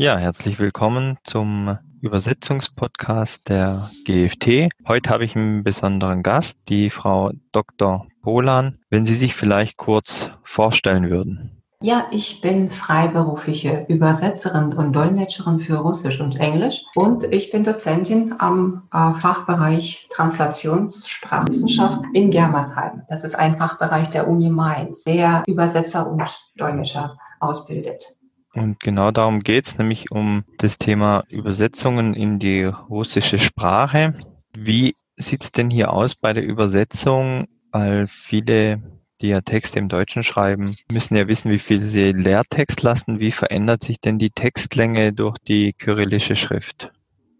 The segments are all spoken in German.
Ja, herzlich willkommen zum Übersetzungspodcast der GFT. Heute habe ich einen besonderen Gast, die Frau Dr. Bolan. Wenn Sie sich vielleicht kurz vorstellen würden. Ja, ich bin freiberufliche Übersetzerin und Dolmetscherin für Russisch und Englisch und ich bin Dozentin am äh, Fachbereich Translationssprachwissenschaft in Germersheim. Das ist ein Fachbereich der Uni Mainz, der Übersetzer und Dolmetscher ausbildet. Und genau darum geht es, nämlich um das Thema Übersetzungen in die russische Sprache. Wie sieht es denn hier aus bei der Übersetzung? Weil viele, die ja Texte im Deutschen schreiben, müssen ja wissen, wie viel sie Leertext lassen. Wie verändert sich denn die Textlänge durch die kyrillische Schrift?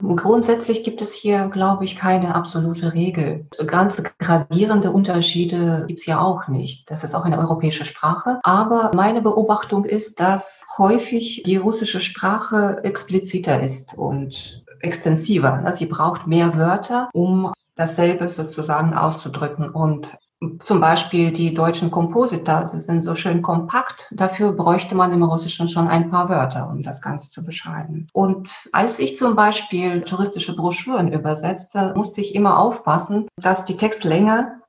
Grundsätzlich gibt es hier, glaube ich, keine absolute Regel. Ganz gravierende Unterschiede gibt es ja auch nicht. Das ist auch eine europäische Sprache. Aber meine Beobachtung ist, dass häufig die russische Sprache expliziter ist und extensiver. Sie braucht mehr Wörter, um dasselbe sozusagen auszudrücken. Und zum Beispiel die deutschen Komposita, sie sind so schön kompakt. Dafür bräuchte man im Russischen schon ein paar Wörter, um das Ganze zu beschreiben. Und als ich zum Beispiel touristische Broschüren übersetzte, musste ich immer aufpassen, dass die Textlänge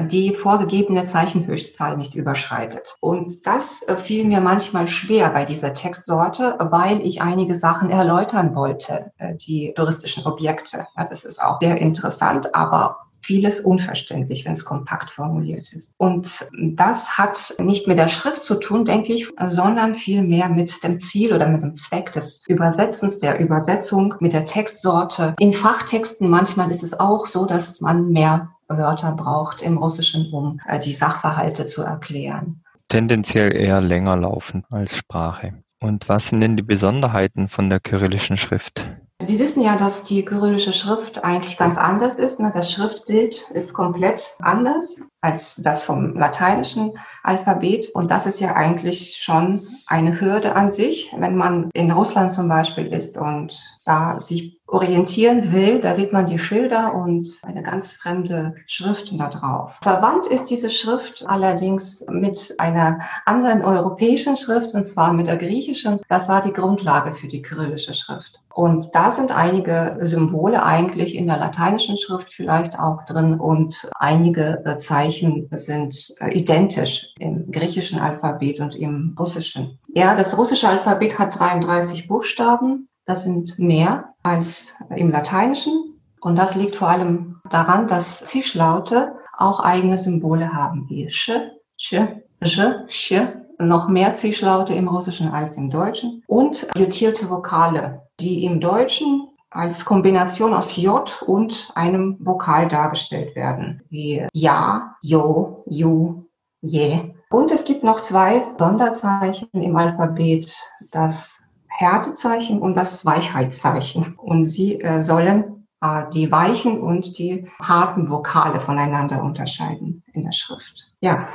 die vorgegebene Zeichenhöchstzahl nicht überschreitet. Und das äh, fiel mir manchmal schwer bei dieser Textsorte, weil ich einige Sachen erläutern wollte, äh, die touristischen Objekte. Das ist auch sehr interessant, aber vieles unverständlich, wenn es kompakt formuliert ist. Und das hat nicht mit der Schrift zu tun, denke ich, sondern vielmehr mit dem Ziel oder mit dem Zweck des Übersetzens, der Übersetzung, mit der Textsorte. In Fachtexten manchmal ist es auch so, dass man mehr Wörter braucht im Russischen, um äh, die Sachverhalte zu erklären. Tendenziell eher länger laufen als Sprache. Und was sind denn die Besonderheiten von der kyrillischen Schrift? Sie wissen ja, dass die kyrillische Schrift eigentlich ganz anders ist. Ne? Das Schriftbild ist komplett anders als das vom lateinischen Alphabet. Und das ist ja eigentlich schon eine Hürde an sich, wenn man in Russland zum Beispiel ist und da sich orientieren will, da sieht man die Schilder und eine ganz fremde Schrift da drauf. Verwandt ist diese Schrift allerdings mit einer anderen europäischen Schrift, und zwar mit der griechischen. Das war die Grundlage für die kyrillische Schrift. Und da sind einige Symbole eigentlich in der lateinischen Schrift vielleicht auch drin und einige äh, Zeichen sind äh, identisch im griechischen Alphabet und im russischen. Ja, das russische Alphabet hat 33 Buchstaben. Das sind mehr als im lateinischen. Und das liegt vor allem daran, dass Zischlaute auch eigene Symbole haben, wie sch, ch, j, sch, noch mehr Zischlaute im Russischen als im Deutschen und jutierte Vokale die im Deutschen als Kombination aus J und einem Vokal dargestellt werden, wie Ja, Jo, Ju, Je. Und es gibt noch zwei Sonderzeichen im Alphabet, das Härtezeichen und das Weichheitszeichen. Und sie äh, sollen äh, die weichen und die harten Vokale voneinander unterscheiden in der Schrift. Ja.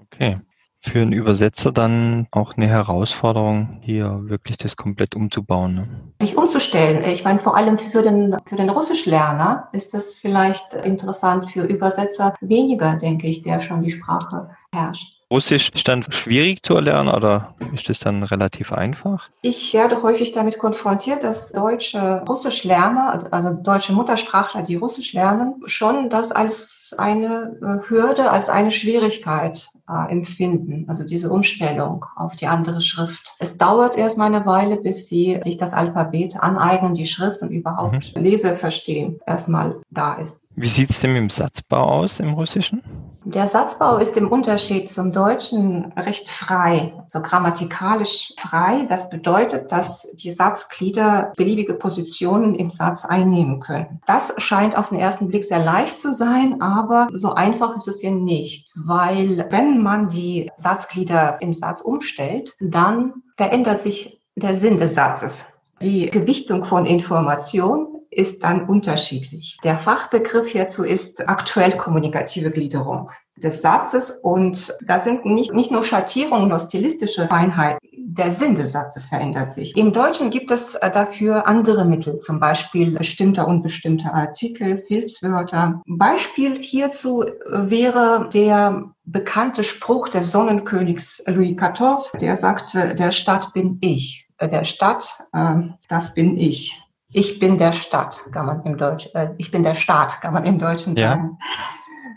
Okay für einen Übersetzer dann auch eine Herausforderung, hier wirklich das komplett umzubauen. Ne? Sich umzustellen. Ich meine, vor allem für den, für den Russischlerner ist das vielleicht interessant, für Übersetzer weniger, denke ich, der schon die Sprache herrscht. Russisch ist dann schwierig zu erlernen oder ist es dann relativ einfach? Ich werde häufig damit konfrontiert, dass deutsche Russischlerner, also deutsche Muttersprachler, die Russisch lernen, schon das als eine äh, Hürde, als eine Schwierigkeit äh, empfinden. Also diese Umstellung auf die andere Schrift. Es dauert erstmal eine Weile, bis sie sich das Alphabet aneignen, die Schrift und überhaupt mhm. Leseverstehen erstmal da ist. Wie sieht es denn mit dem Satzbau aus im Russischen? Der Satzbau ist im Unterschied zum Deutschen recht frei, so grammatikalisch frei. Das bedeutet, dass die Satzglieder beliebige Positionen im Satz einnehmen können. Das scheint auf den ersten Blick sehr leicht zu sein, aber so einfach ist es ja nicht, weil wenn man die Satzglieder im Satz umstellt, dann verändert sich der Sinn des Satzes. Die Gewichtung von Information ist dann unterschiedlich. Der Fachbegriff hierzu ist aktuell kommunikative Gliederung des Satzes und da sind nicht, nicht nur Schattierungen, nur stilistische Feinheiten. Der Sinn des Satzes verändert sich. Im Deutschen gibt es äh, dafür andere Mittel, zum Beispiel bestimmter unbestimmter Artikel, Hilfswörter. Beispiel hierzu äh, wäre der bekannte Spruch des Sonnenkönigs Louis XIV, der sagte, der Stadt bin ich. der Stadt, äh, das bin ich. Ich bin der Stadt, kann man im Deutsch, äh, ich bin der Staat, kann man im Deutschen ja. sagen.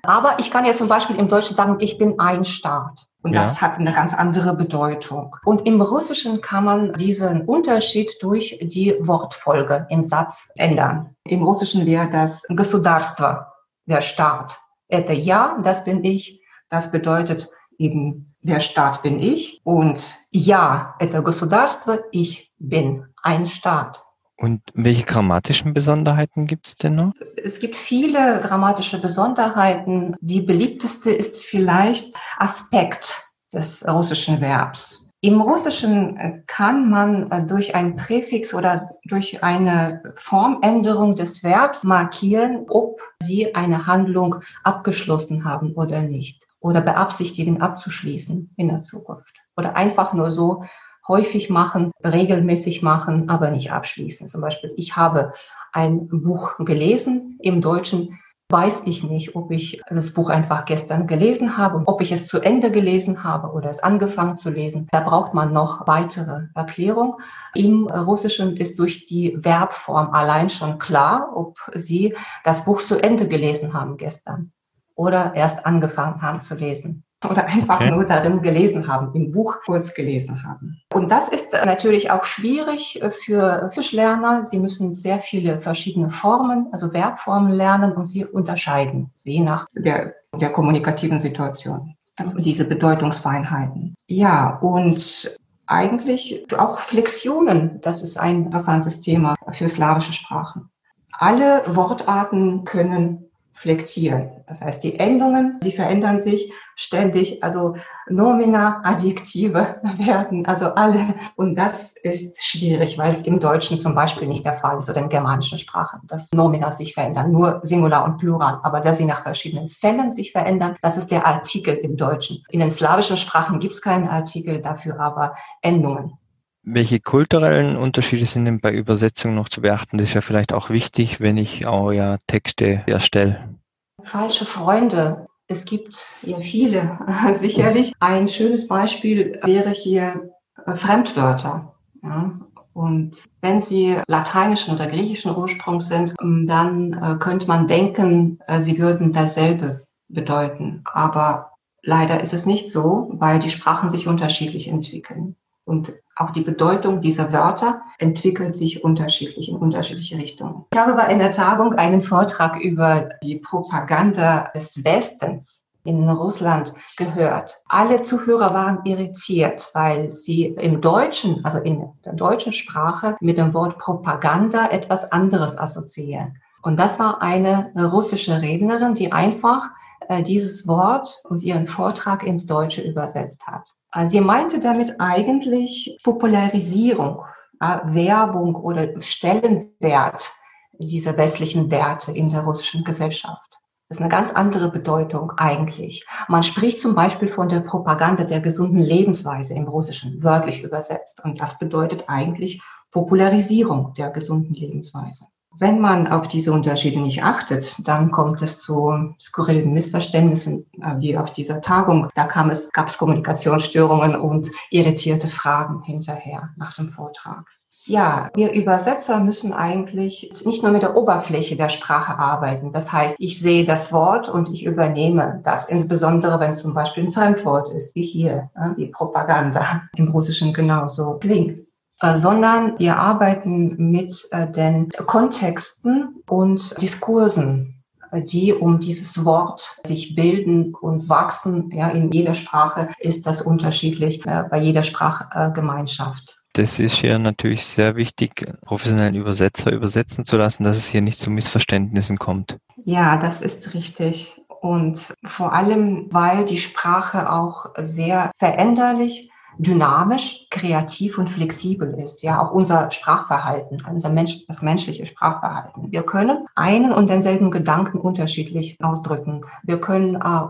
Aber ich kann jetzt zum Beispiel im Deutschen sagen, ich bin ein Staat. Und ja. das hat eine ganz andere Bedeutung. Und im Russischen kann man diesen Unterschied durch die Wortfolge im Satz ändern. Im Russischen wäre das Государство, der Staat. Это ja, das bin ich. Das bedeutet eben, der Staat bin ich. Und ja, это государство, ich bin ein Staat. Und welche grammatischen Besonderheiten gibt es denn noch? Es gibt viele grammatische Besonderheiten. Die beliebteste ist vielleicht Aspekt des russischen Verbs. Im Russischen äh, kann man äh, durch ein Präfix oder durch eine Formänderung des Verbs markieren, ob Sie eine Handlung abgeschlossen haben oder nicht oder beabsichtigen abzuschließen in der Zukunft oder einfach nur so häufig machen, regelmäßig machen, aber nicht abschließen. Zum Beispiel, ich habe ein Buch gelesen im Deutschen, weiß ich nicht, ob ich das Buch einfach gestern gelesen habe, ob ich es zu Ende gelesen habe oder es angefangen zu lesen. Da braucht man noch weitere Erklärung. Im Russischen ist durch die Verbform allein schon klar, ob Sie das Buch zu Ende gelesen haben gestern oder erst angefangen haben zu lesen oder einfach okay. nur darin gelesen haben, im Buch kurz gelesen haben. Und das ist natürlich auch schwierig für Fischlerner. Sie müssen sehr viele verschiedene Formen, also Verbformen lernen und sie unterscheiden, je nach der, der kommunikativen Situation. Diese Bedeutungsfeinheiten. Ja, und eigentlich auch Flexionen, das ist ein interessantes Thema für slawische Sprachen. Alle Wortarten können flektieren. Das heißt, die Endungen, die verändern sich ständig, also Nomina, Adjektive werden, also alle. Und das ist schwierig, weil es im Deutschen zum Beispiel nicht der Fall ist oder in germanischen Sprachen, dass Nomina sich verändern, nur Singular und Plural. Aber dass sie nach verschiedenen Fällen sich verändern, das ist der Artikel im Deutschen. In den slawischen Sprachen gibt es keinen Artikel, dafür aber Endungen. Welche kulturellen Unterschiede sind denn bei Übersetzung noch zu beachten? Das ist ja vielleicht auch wichtig, wenn ich euer Texte erstelle. Falsche Freunde. Es gibt ja viele, sicherlich. Ein schönes Beispiel wäre hier äh, Fremdwörter. Ja. Und wenn sie lateinischen oder griechischen Ursprungs sind, ähm, dann äh, könnte man denken, äh, sie würden dasselbe bedeuten. Aber leider ist es nicht so, weil die Sprachen sich unterschiedlich entwickeln. Und auch die Bedeutung dieser Wörter entwickelt sich unterschiedlich in unterschiedliche Richtungen. Ich habe bei einer Tagung einen Vortrag über die Propaganda des Westens in Russland gehört. Alle Zuhörer waren irritiert, weil sie im Deutschen, also in der deutschen Sprache, mit dem Wort Propaganda etwas anderes assoziieren. Und das war eine russische Rednerin, die einfach äh, dieses Wort und ihren Vortrag ins Deutsche übersetzt hat. Also sie meinte damit eigentlich Popularisierung, äh, Werbung oder Stellenwert dieser westlichen Werte in der russischen Gesellschaft. Das ist eine ganz andere Bedeutung eigentlich. Man spricht zum Beispiel von der Propaganda der gesunden Lebensweise im Russischen, wörtlich übersetzt. Und das bedeutet eigentlich Popularisierung der gesunden Lebensweise. Wenn man auf diese Unterschiede nicht achtet, dann kommt es zu skurrilen Missverständnissen, äh, wie auf dieser Tagung. Da kam es, gab es Kommunikationsstörungen und irritierte Fragen hinterher nach dem Vortrag. Ja, wir Übersetzer müssen eigentlich nicht nur mit der Oberfläche der Sprache arbeiten. Das heißt, ich sehe das Wort und ich übernehme das, insbesondere wenn es zum Beispiel ein Fremdwort ist, wie hier, wie Propaganda im Russischen genauso klingt. Äh, sondern wir arbeiten mit äh, den Kontexten und Diskursen, äh, die um dieses Wort sich bilden und wachsen. Ja, in jeder Sprache ist das unterschiedlich, bei jeder Sprachgemeinschaft. Das ist hier natürlich sehr wichtig, professionellen Übersetzer übersetzen zu lassen, dass es hier nicht zu Missverständnissen kommt. Ja, das ist richtig. Und vor allem, weil die Sprache auch sehr veränderlich dynamisch, kreativ und flexibel ist. Ja, auch unser Sprachverhalten, unser Mensch, das menschliche Sprachverhalten. Wir können einen und denselben Gedanken unterschiedlich ausdrücken. Wir können äh,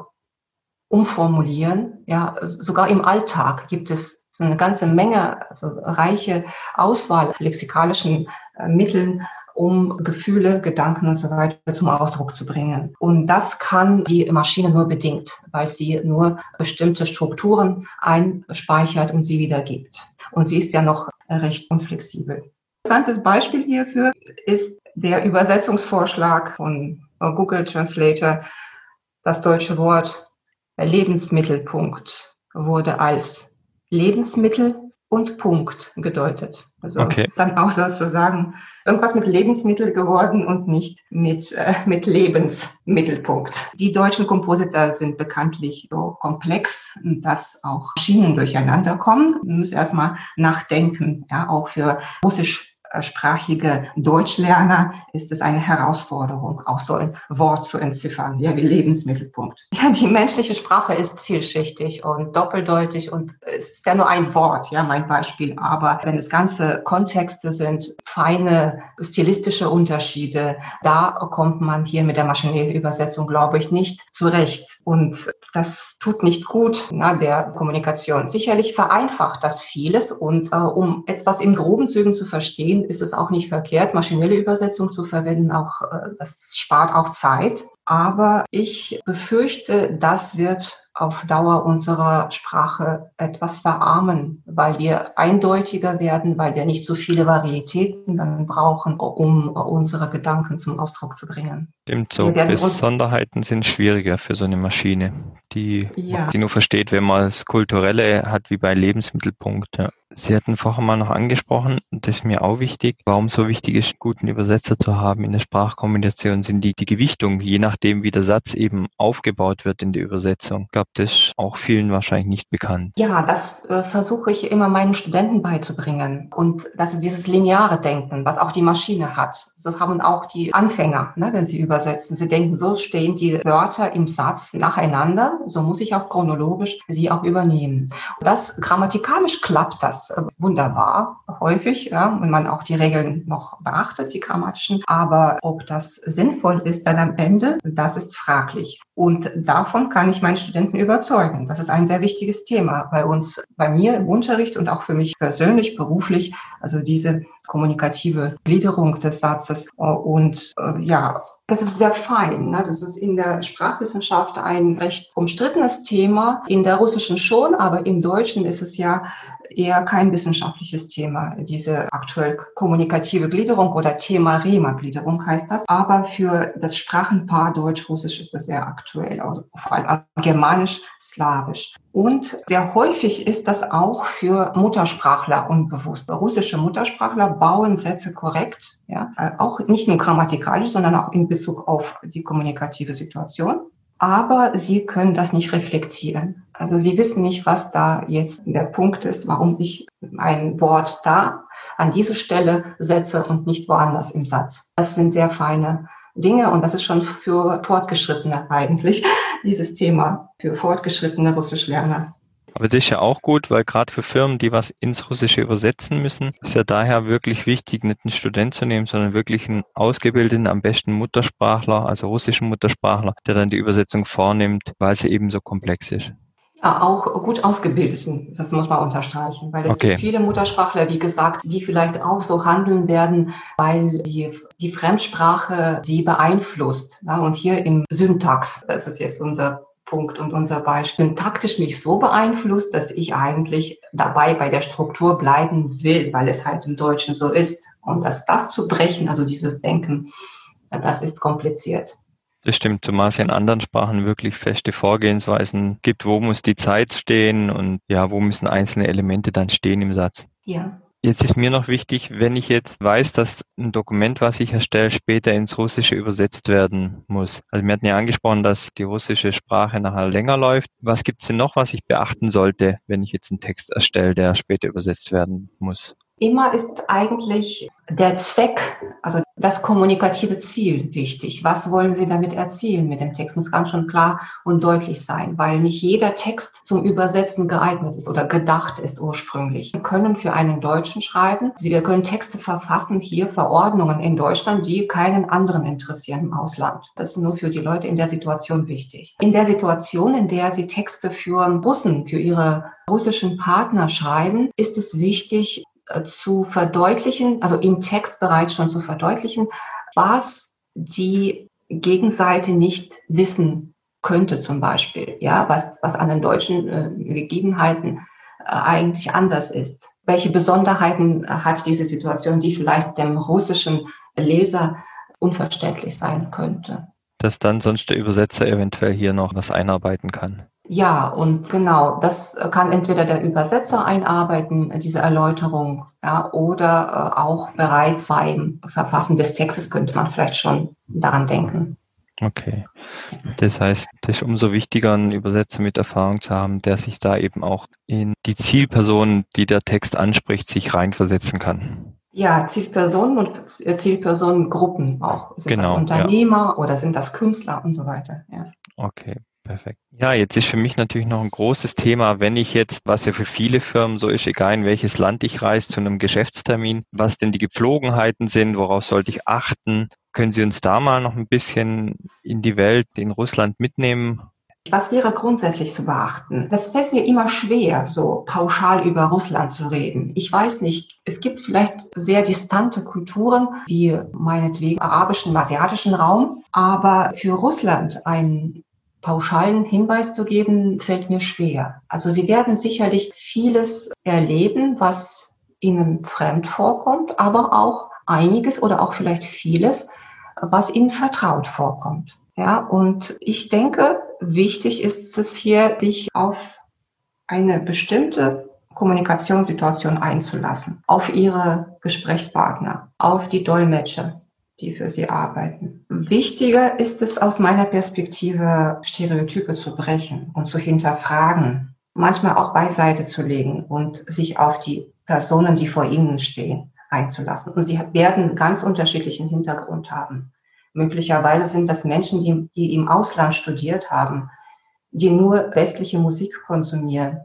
umformulieren. Ja, sogar im Alltag gibt es eine ganze Menge, also reiche Auswahl lexikalischen äh, Mitteln, um Gefühle, Gedanken und so weiter zum Ausdruck zu bringen. Und das kann die Maschine nur bedingt, weil sie nur bestimmte Strukturen einspeichert und sie wiedergibt. Und sie ist ja noch recht unflexibel. Ein interessantes Beispiel hierfür ist der Übersetzungsvorschlag von Google Translator. Das deutsche Wort Lebensmittelpunkt wurde als Lebensmittel und Punkt gedeutet. Also okay. dann auch sozusagen irgendwas mit Lebensmittel geworden und nicht mit, äh, mit Lebensmittelpunkt. Die deutschen Kompositor sind bekanntlich so komplex, dass auch Schienen durcheinander kommen. Man muss erstmal nachdenken, ja, auch für russisch sprachige Deutschlerner ist es eine Herausforderung, auch so ein Wort zu entziffern, ja, wie Lebensmittelpunkt. Ja, die menschliche Sprache ist vielschichtig und doppeldeutig und es ist ja nur ein Wort, ja, mein Beispiel. Aber wenn es ganze Kontexte sind, feine stilistische Unterschiede, da kommt man hier mit der maschinellen Übersetzung, glaube ich, nicht zurecht. Und das tut nicht gut na, der Kommunikation. Sicherlich vereinfacht das vieles und äh, um etwas in groben Zügen zu verstehen, ist es auch nicht verkehrt, maschinelle Übersetzung zu verwenden. Auch äh, das spart auch Zeit. Aber ich befürchte, das wird auf Dauer unserer Sprache etwas verarmen, weil wir eindeutiger werden, weil wir nicht so viele Varietäten dann brauchen, um unsere Gedanken zum Ausdruck zu bringen. Stimmt so. Besonderheiten sind schwieriger für so eine Maschine, die, ja. die nur versteht, wenn man das Kulturelle hat, wie bei Lebensmittelpunkt. Ja. Sie hatten vorher mal noch angesprochen, das ist mir auch wichtig, warum so wichtig ist, guten Übersetzer zu haben in der Sprachkombination, sind die, die Gewichtung, je nachdem, wie der Satz eben aufgebaut wird in der Übersetzung. Ich glaube, das ist auch vielen wahrscheinlich nicht bekannt. Ja, das äh, versuche ich immer meinen Studenten beizubringen. Und das ist dieses lineare Denken, was auch die Maschine hat. So haben auch die Anfänger, ne, wenn sie übersetzen. Sie denken, so stehen die Wörter im Satz nacheinander, so muss ich auch chronologisch sie auch übernehmen. Und das grammatikalisch klappt das das wunderbar häufig, ja, wenn man auch die Regeln noch beachtet, die grammatischen. Aber ob das sinnvoll ist dann am Ende, das ist fraglich. Und davon kann ich meinen Studenten überzeugen. Das ist ein sehr wichtiges Thema bei uns, bei mir im Unterricht und auch für mich persönlich, beruflich. Also diese kommunikative Gliederung des Satzes und äh, ja, das ist sehr fein. Ne? Das ist in der Sprachwissenschaft ein recht umstrittenes Thema. In der russischen schon, aber im Deutschen ist es ja eher kein wissenschaftliches Thema, diese aktuell kommunikative Gliederung oder Thema-Rema-Gliederung heißt das. Aber für das Sprachenpaar Deutsch-Russisch ist es sehr aktuell, also vor allem Germanisch-Slawisch. Und sehr häufig ist das auch für Muttersprachler unbewusst. Russische Muttersprachler bauen Sätze korrekt, ja, auch nicht nur grammatikalisch, sondern auch in Bezug auf die kommunikative Situation aber sie können das nicht reflektieren. Also sie wissen nicht, was da jetzt der Punkt ist, warum ich ein Wort da an diese Stelle setze und nicht woanders im Satz. Das sind sehr feine Dinge und das ist schon für Fortgeschrittene eigentlich, dieses Thema, für fortgeschrittene Russischlerner. Aber das ist ja auch gut, weil gerade für Firmen, die was ins Russische übersetzen müssen, ist ja daher wirklich wichtig, nicht einen Student zu nehmen, sondern wirklich einen ausgebildeten, am besten Muttersprachler, also russischen Muttersprachler, der dann die Übersetzung vornimmt, weil sie eben so komplex ist. Ja, auch gut ausgebildeten, das muss man unterstreichen, weil es okay. gibt viele Muttersprachler, wie gesagt, die vielleicht auch so handeln werden, weil die, die Fremdsprache sie beeinflusst. Ja, und hier im Syntax, das ist jetzt unser Punkt und unser Beispiel sind taktisch mich so beeinflusst, dass ich eigentlich dabei bei der Struktur bleiben will, weil es halt im Deutschen so ist. Und dass das zu brechen, also dieses Denken, das ist kompliziert. Das stimmt, zumal es in anderen Sprachen wirklich feste Vorgehensweisen gibt, wo muss die Zeit stehen und ja, wo müssen einzelne Elemente dann stehen im Satz. Ja. Jetzt ist mir noch wichtig, wenn ich jetzt weiß, dass ein Dokument, was ich erstelle, später ins Russische übersetzt werden muss. Also wir hatten ja angesprochen, dass die russische Sprache nachher länger läuft. Was gibt es denn noch, was ich beachten sollte, wenn ich jetzt einen Text erstelle, der später übersetzt werden muss? Immer ist eigentlich der Zweck, also das kommunikative Ziel wichtig. Was wollen Sie damit erzielen mit dem Text? Muss ganz schon klar und deutlich sein, weil nicht jeder Text zum Übersetzen geeignet ist oder gedacht ist ursprünglich. Sie können für einen Deutschen schreiben. Sie können Texte verfassen, hier Verordnungen in Deutschland, die keinen anderen interessieren im Ausland. Das ist nur für die Leute in der Situation wichtig. In der Situation, in der Sie Texte für Russen, für ihre russischen Partner schreiben, ist es wichtig, zu verdeutlichen, also im Text bereits schon zu verdeutlichen, was die Gegenseite nicht wissen könnte zum Beispiel, ja, was, was an den deutschen äh, Gegebenheiten äh, eigentlich anders ist. Welche Besonderheiten äh, hat diese Situation, die vielleicht dem russischen Leser unverständlich sein könnte? Dass dann sonst der Übersetzer eventuell hier noch was einarbeiten kann. Ja, und genau, das kann entweder der Übersetzer einarbeiten, diese Erläuterung, ja, oder äh, auch bereits beim Verfassen des Textes könnte man vielleicht schon daran denken. Okay. Das heißt, es ist umso wichtiger, einen Übersetzer mit Erfahrung zu haben, der sich da eben auch in die Zielperson, die der Text anspricht, sich reinversetzen kann. Ja, Zielpersonen und Zielpersonengruppen auch. Sind genau, das Unternehmer ja. oder sind das Künstler und so weiter. Ja. Okay, Perfekt. Ja, jetzt ist für mich natürlich noch ein großes Thema, wenn ich jetzt, was ja für viele Firmen so ist, egal in welches Land ich reise, zu einem Geschäftstermin, was denn die Gepflogenheiten sind, worauf sollte ich achten? Können Sie uns da mal noch ein bisschen in die Welt in Russland mitnehmen? Was wäre grundsätzlich zu beachten? Das fällt mir immer schwer, so pauschal über Russland zu reden. Ich weiß nicht, es gibt vielleicht sehr distante Kulturen, wie meinetwegen arabischen, asiatischen Raum, aber für Russland ein pauschalen Hinweis zu geben, fällt mir schwer. Also Sie werden sicherlich vieles erleben, was Ihnen fremd vorkommt, aber auch einiges oder auch vielleicht vieles, was Ihnen vertraut vorkommt. Ja, und ich denke, wichtig ist es hier, sich auf eine bestimmte Kommunikationssituation einzulassen, auf Ihre Gesprächspartner, auf die Dolmetscher, die für sie arbeiten. Wichtiger ist es aus meiner Perspektive, Stereotype zu brechen und zu hinterfragen, manchmal auch beiseite zu legen und sich auf die Personen, die vor ihnen stehen, einzulassen. Und sie werden ganz unterschiedlichen Hintergrund haben. Möglicherweise sind das Menschen, die, die im Ausland studiert haben, die nur westliche Musik konsumieren,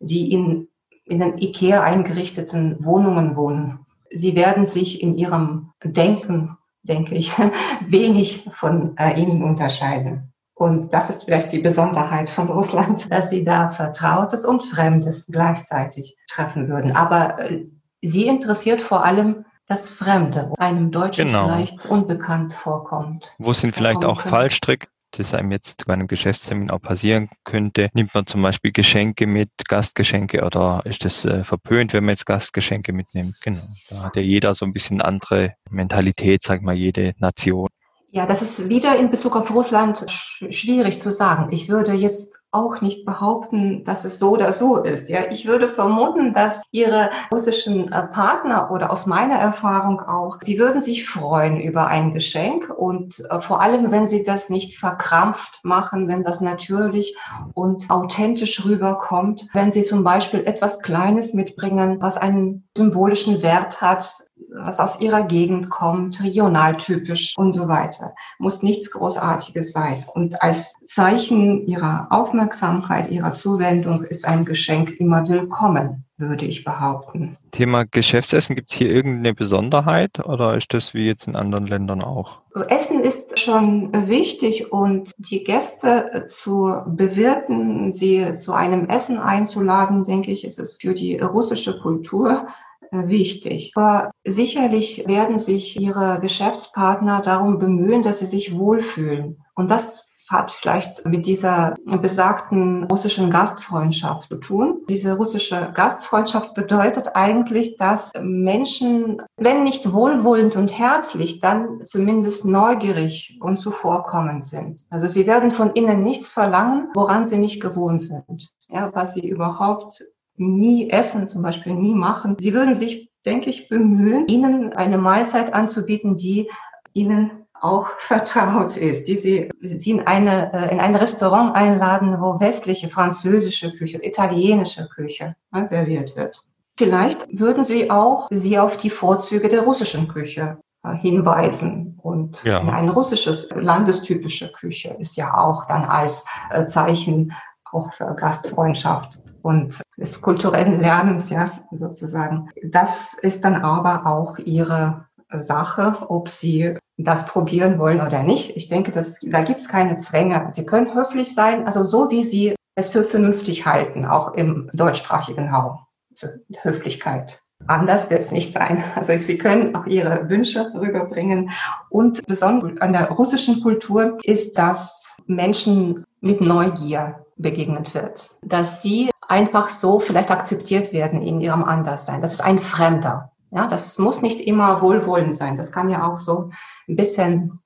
die in, in den IKEA eingerichteten Wohnungen wohnen. Sie werden sich in ihrem Denken denke ich, wenig von äh, ihnen unterscheiden. Und das ist vielleicht die Besonderheit von Russland, dass sie da Vertrautes und Fremdes gleichzeitig treffen würden. Aber äh, sie interessiert vor allem das Fremde, wo einem Deutschen genau. vielleicht unbekannt vorkommt. Wo sind vielleicht auch Fallstricke das einem jetzt bei einem Geschäftstermin auch passieren könnte. Nimmt man zum Beispiel Geschenke mit, Gastgeschenke oder ist das äh, verpönt, wenn man jetzt Gastgeschenke mitnimmt? Genau. Da hat ja jeder so ein bisschen andere Mentalität, sag mal, jede Nation. Ja, das ist wieder in Bezug auf Russland sch schwierig zu sagen. Ich würde jetzt auch nicht behaupten, dass es so oder so ist. Ja, ich würde vermuten, dass ihre russischen äh, Partner oder aus meiner Erfahrung auch, sie würden sich freuen über ein Geschenk und äh, vor allem, wenn sie das nicht verkrampft machen, wenn das natürlich und authentisch rüberkommt, wenn sie zum Beispiel etwas Kleines mitbringen, was einen symbolischen Wert hat, was aus ihrer Gegend kommt, regionaltypisch und so weiter. Muss nichts Großartiges sein. Und als Zeichen ihrer Aufmerksamkeit, ihrer Zuwendung ist ein Geschenk immer willkommen, würde ich behaupten. Thema Geschäftsessen, gibt es hier irgendeine Besonderheit oder ist das wie jetzt in anderen Ländern auch? Essen ist schon wichtig und die Gäste zu bewirten, sie zu einem Essen einzuladen, denke ich, ist es für die russische Kultur wichtig. Aber sicherlich werden sich Ihre Geschäftspartner darum bemühen, dass sie sich wohlfühlen. Und das hat vielleicht mit dieser besagten russischen Gastfreundschaft zu tun. Diese russische Gastfreundschaft bedeutet eigentlich, dass Menschen, wenn nicht wohlwollend und herzlich, dann zumindest neugierig und zuvorkommend sind. Also sie werden von ihnen nichts verlangen, woran sie nicht gewohnt sind. Ja, was sie überhaupt nie essen, zum Beispiel nie machen. Sie würden sich, denke ich, bemühen, ihnen eine Mahlzeit anzubieten, die ihnen auch vertraut ist, die sie, sie in, eine, äh, in ein Restaurant einladen, wo westliche, französische Küche, italienische Küche ne, serviert wird. Vielleicht würden sie auch sie auf die Vorzüge der russischen Küche äh, hinweisen. Und ja. eine russisches landestypische Küche ist ja auch dann als äh, Zeichen auch für Gastfreundschaft und des kulturellen Lernens, ja, sozusagen. Das ist dann aber auch ihre Sache, ob sie das probieren wollen oder nicht. Ich denke, dass, da gibt es keine Zwänge. Sie können höflich sein, also so wie sie es für vernünftig halten, auch im deutschsprachigen Raum. Also Höflichkeit Anders wird es nicht sein. Also Sie können auch Ihre Wünsche rüberbringen. Und besonders an der russischen Kultur ist, dass Menschen mit Neugier begegnet wird. Dass sie einfach so vielleicht akzeptiert werden in ihrem Anderssein. Das ist ein Fremder. Ja, das muss nicht immer wohlwollend sein. Das kann ja auch so ein bisschen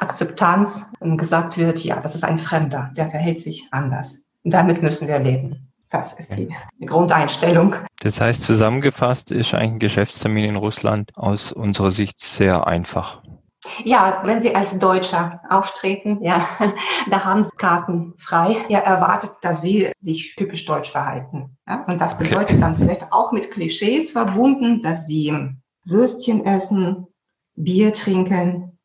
Akzeptanz gesagt wird, ja, das ist ein Fremder, der verhält sich anders. Und damit müssen wir leben. Das ist die, die Grundeinstellung. Das heißt, zusammengefasst ist eigentlich ein Geschäftstermin in Russland aus unserer Sicht sehr einfach. Ja, wenn Sie als Deutscher auftreten, ja, da haben Sie Karten frei. Er erwartet, dass Sie sich typisch deutsch verhalten. Ja? Und das bedeutet okay. dann vielleicht auch mit Klischees verbunden, dass Sie Würstchen essen, Bier trinken,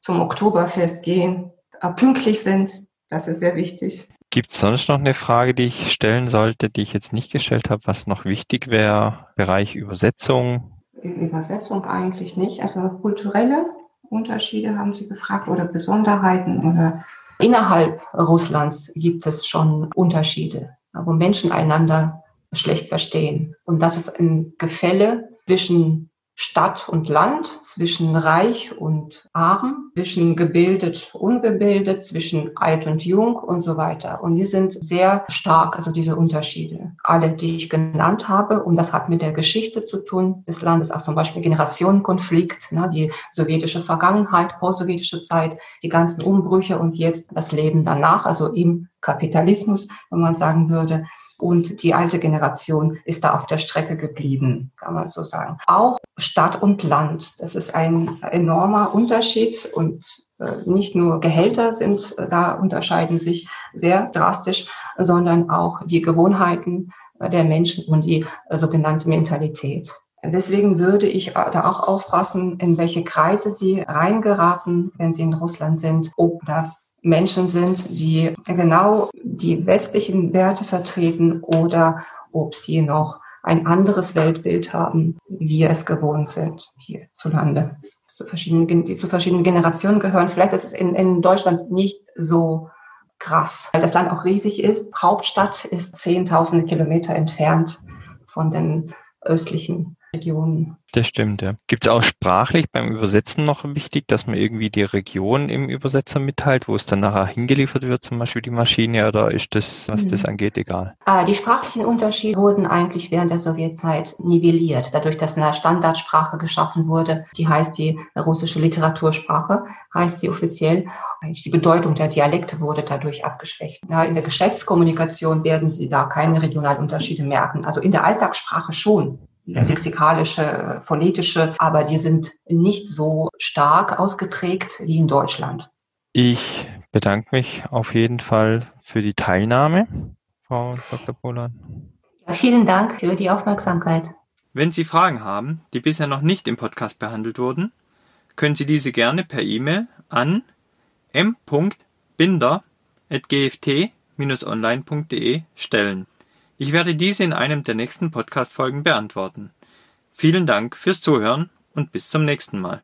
zum Oktoberfest gehen, äh, pünktlich sind. Das ist sehr wichtig. Gibt es sonst noch eine Frage, die ich stellen sollte, die ich jetzt nicht gestellt habe, was noch wichtig wäre? Bereich Übersetzung? Übersetzung eigentlich nicht. Also kulturelle Unterschiede haben Sie gefragt oder Besonderheiten oder innerhalb Russlands gibt es schon Unterschiede, wo Menschen einander schlecht verstehen. Und das ist ein Gefälle zwischen Stadt und Land, zwischen Reich und Arm, zwischen gebildet, ungebildet, zwischen alt und jung und so weiter. Und die sind sehr stark, also diese Unterschiede. Alle, die ich genannt habe. Und das hat mit der Geschichte zu tun des Landes, auch zum Beispiel Generationenkonflikt, ne, die sowjetische Vergangenheit, postsowjetische Zeit, die ganzen Umbrüche und jetzt das Leben danach, also im Kapitalismus, wenn man sagen würde. Und die alte Generation ist da auf der Strecke geblieben, kann man so sagen. Auch Stadt und Land, das ist ein enormer Unterschied und äh, nicht nur Gehälter sind äh, da unterscheiden sich sehr drastisch, sondern auch die Gewohnheiten äh, der Menschen und die sogenannte Mentalität. Deswegen würde ich da auch aufpassen, in welche Kreise Sie reingeraten, wenn Sie in Russland sind, ob das Menschen sind, die genau die westlichen Werte vertreten oder ob sie noch ein anderes Weltbild haben, wie wir es gewohnt sind hierzulande. Zu verschiedenen, die zu verschiedenen Generationen gehören. Vielleicht ist es in, in Deutschland nicht so krass, weil das Land auch riesig ist. Hauptstadt ist zehntausende Kilometer entfernt von den östlichen Regionen. Das stimmt, ja. Gibt es auch sprachlich beim Übersetzen noch wichtig, dass man irgendwie die Region im Übersetzer mitteilt, wo es dann nachher hingeliefert wird, zum Beispiel die Maschine, oder ist das, was mhm. das angeht, egal? Ah, die sprachlichen Unterschiede wurden eigentlich während der Sowjetzeit nivelliert, dadurch, dass eine Standardsprache geschaffen wurde, die heißt die russische Literatursprache, heißt sie offiziell. Eigentlich die Bedeutung der Dialekte wurde dadurch abgeschwächt. Ja, in der Geschäftskommunikation werden Sie da keine Regionalunterschiede merken. Also in der Alltagssprache schon lexikalische, phonetische, aber die sind nicht so stark ausgeprägt wie in Deutschland. Ich bedanke mich auf jeden Fall für die Teilnahme, Frau Dr. Polan. Ja, vielen Dank für die Aufmerksamkeit. Wenn Sie Fragen haben, die bisher noch nicht im Podcast behandelt wurden, können Sie diese gerne per E-Mail an m.binder.gft-online.de stellen. Ich werde diese in einem der nächsten Podcast-Folgen beantworten. Vielen Dank fürs Zuhören und bis zum nächsten Mal.